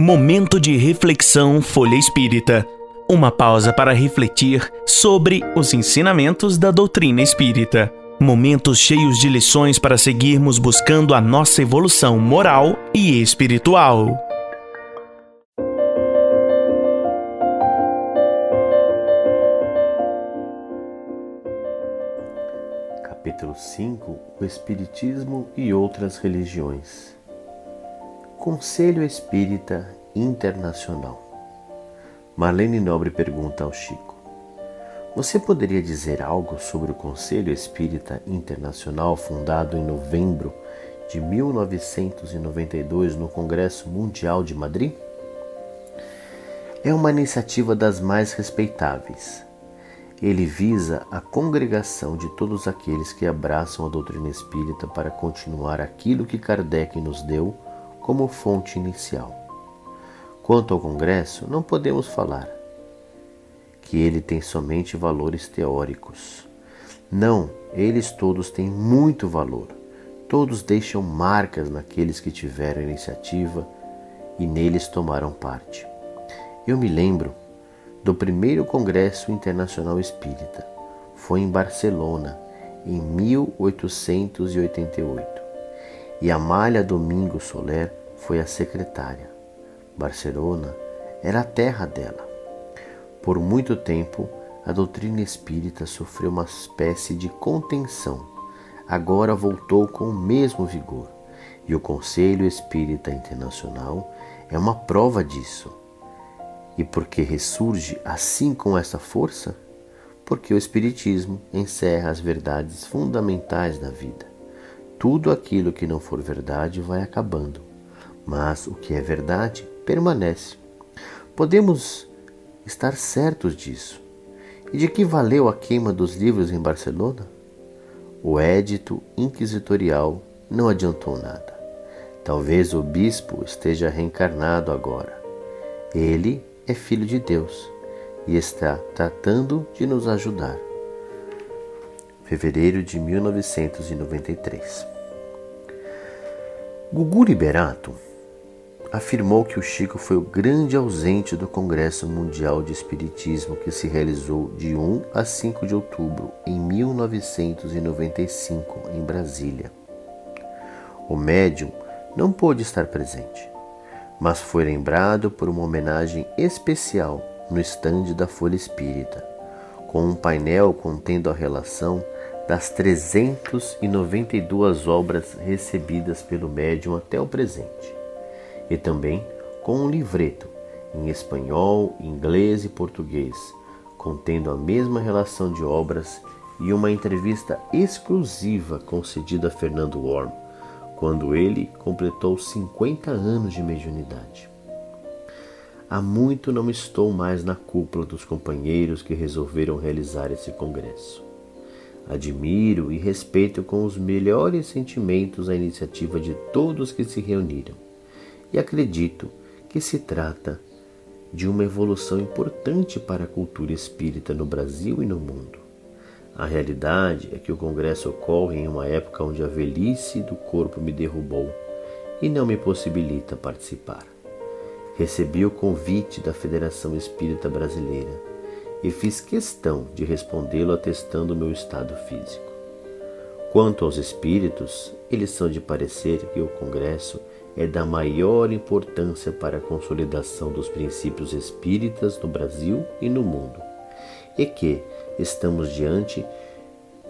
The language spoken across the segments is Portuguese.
Momento de reflexão Folha Espírita. Uma pausa para refletir sobre os ensinamentos da doutrina espírita. Momentos cheios de lições para seguirmos buscando a nossa evolução moral e espiritual. Capítulo 5 O Espiritismo e outras religiões. Conselho Espírita Internacional. Marlene Nobre pergunta ao Chico: Você poderia dizer algo sobre o Conselho Espírita Internacional fundado em novembro de 1992 no Congresso Mundial de Madrid? É uma iniciativa das mais respeitáveis. Ele visa a congregação de todos aqueles que abraçam a doutrina espírita para continuar aquilo que Kardec nos deu como fonte inicial. Quanto ao Congresso, não podemos falar que ele tem somente valores teóricos. Não, eles todos têm muito valor. Todos deixam marcas naqueles que tiveram iniciativa e neles tomaram parte. Eu me lembro do primeiro Congresso Internacional Espírita. Foi em Barcelona, em 1888 e Amália Domingo Soler foi a secretária. Barcelona era a terra dela. Por muito tempo, a doutrina espírita sofreu uma espécie de contenção. Agora voltou com o mesmo vigor, e o Conselho Espírita Internacional é uma prova disso. E por que ressurge assim com essa força? Porque o Espiritismo encerra as verdades fundamentais da vida. Tudo aquilo que não for verdade vai acabando, mas o que é verdade permanece. Podemos estar certos disso. E de que valeu a queima dos livros em Barcelona? O édito inquisitorial não adiantou nada. Talvez o bispo esteja reencarnado agora. Ele é filho de Deus e está tratando de nos ajudar fevereiro de 1993. Gugu Liberato afirmou que o Chico foi o grande ausente do Congresso Mundial de Espiritismo que se realizou de 1 a 5 de outubro em 1995 em Brasília. O médium não pôde estar presente, mas foi lembrado por uma homenagem especial no estande da Folha Espírita, com um painel contendo a relação das 392 obras recebidas pelo médium até o presente, e também com um livreto em espanhol, inglês e português, contendo a mesma relação de obras e uma entrevista exclusiva concedida a Fernando Worm, quando ele completou 50 anos de mediunidade. Há muito não estou mais na cúpula dos companheiros que resolveram realizar esse congresso. Admiro e respeito com os melhores sentimentos a iniciativa de todos que se reuniram e acredito que se trata de uma evolução importante para a cultura espírita no Brasil e no mundo. A realidade é que o congresso ocorre em uma época onde a velhice do corpo me derrubou e não me possibilita participar. Recebi o convite da Federação Espírita Brasileira e fiz questão de respondê-lo atestando o meu estado físico. Quanto aos espíritos, eles são de parecer que o Congresso é da maior importância para a consolidação dos princípios espíritas no Brasil e no mundo, e que estamos diante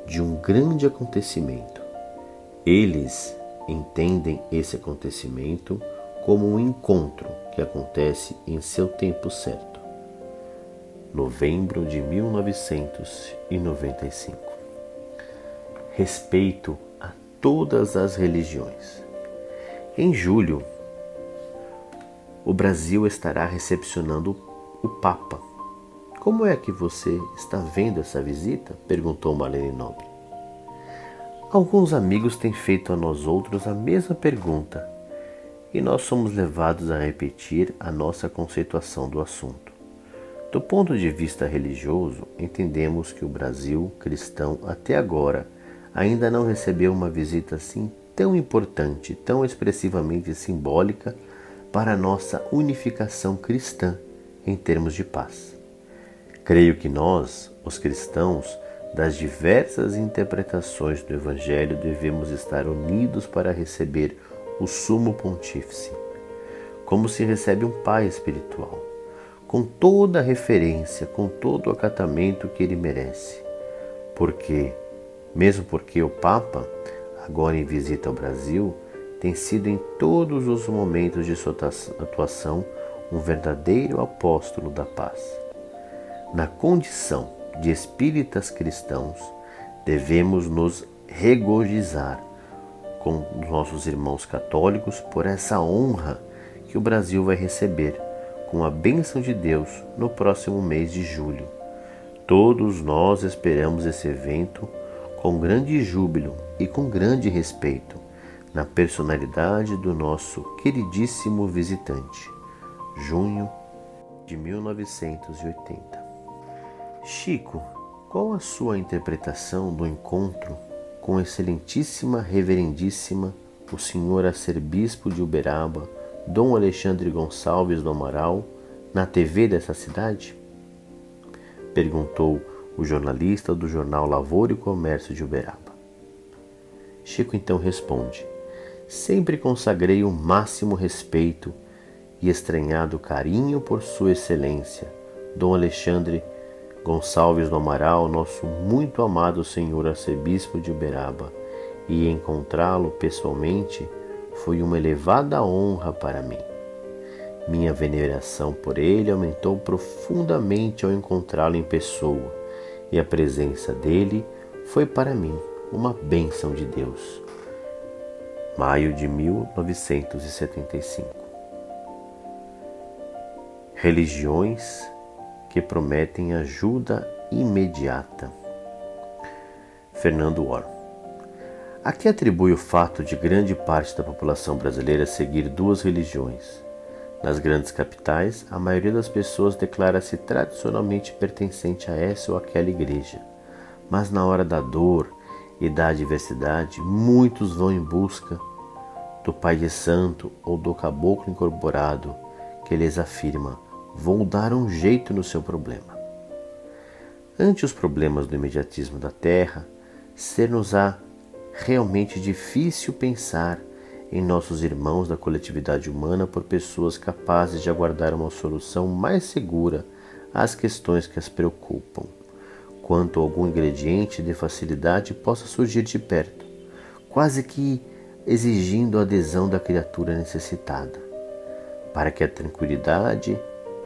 de um grande acontecimento. Eles entendem esse acontecimento como um encontro que acontece em seu tempo certo novembro de 1995. Respeito a todas as religiões. Em julho, o Brasil estará recepcionando o Papa. Como é que você está vendo essa visita? perguntou Marlene Nobre. Alguns amigos têm feito a nós outros a mesma pergunta e nós somos levados a repetir a nossa conceituação do assunto. Do ponto de vista religioso, entendemos que o Brasil cristão até agora ainda não recebeu uma visita assim tão importante, tão expressivamente simbólica para a nossa unificação cristã em termos de paz. Creio que nós, os cristãos, das diversas interpretações do Evangelho, devemos estar unidos para receber o Sumo Pontífice, como se recebe um pai espiritual, com toda a referência, com todo o acatamento que ele merece. Porque, mesmo porque o Papa, agora em visita ao Brasil, tem sido em todos os momentos de sua atuação um verdadeiro apóstolo da paz. Na condição de espíritas cristãos, devemos nos regozijar com nossos irmãos católicos por essa honra que o Brasil vai receber com a bênção de Deus no próximo mês de julho. Todos nós esperamos esse evento com grande júbilo e com grande respeito na personalidade do nosso queridíssimo visitante, junho de 1980. Chico, qual a sua interpretação do encontro com excelentíssima reverendíssima o senhor arcebispo de Uberaba, Dom Alexandre Gonçalves do Amaral, na TV dessa cidade? Perguntou o jornalista do jornal Lavoura e Comércio de Uberaba. Chico então responde: sempre consagrei o máximo respeito e estranhado carinho por Sua Excelência, Dom Alexandre Gonçalves do Amaral, nosso muito amado senhor arcebispo de Uberaba, e encontrá-lo pessoalmente foi uma elevada honra para mim. Minha veneração por ele aumentou profundamente ao encontrá-lo em pessoa, e a presença dele foi para mim uma bênção de Deus maio de 1975. Religiões que prometem ajuda imediata. Fernando Orr. A que atribui o fato de grande parte da população brasileira seguir duas religiões? Nas grandes capitais, a maioria das pessoas declara-se tradicionalmente pertencente a essa ou aquela igreja. Mas na hora da dor e da adversidade, muitos vão em busca do Pai de Santo ou do caboclo incorporado que lhes afirma: vou dar um jeito no seu problema. Ante os problemas do imediatismo da terra, ser-nos-á realmente difícil pensar em nossos irmãos da coletividade humana por pessoas capazes de aguardar uma solução mais segura às questões que as preocupam, quanto algum ingrediente de facilidade possa surgir de perto, quase que exigindo a adesão da criatura necessitada, para que a tranquilidade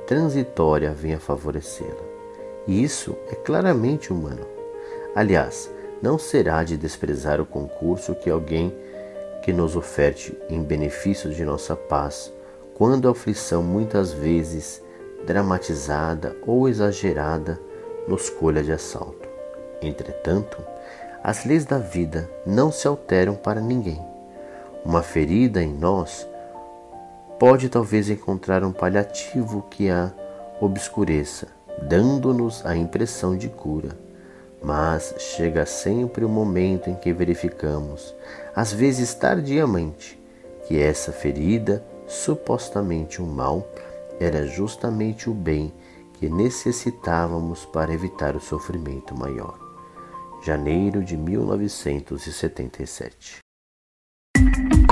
transitória venha favorecê-la. E isso é claramente humano. Aliás, não será de desprezar o concurso que alguém que nos oferte em benefício de nossa paz, quando a aflição muitas vezes dramatizada ou exagerada nos colha de assalto. Entretanto, as leis da vida não se alteram para ninguém uma ferida em nós pode talvez encontrar um paliativo que a obscureça, dando-nos a impressão de cura. Mas chega sempre o momento em que verificamos, às vezes tardiamente, que essa ferida, supostamente um mal, era justamente o bem que necessitávamos para evitar o sofrimento maior. Janeiro de 1977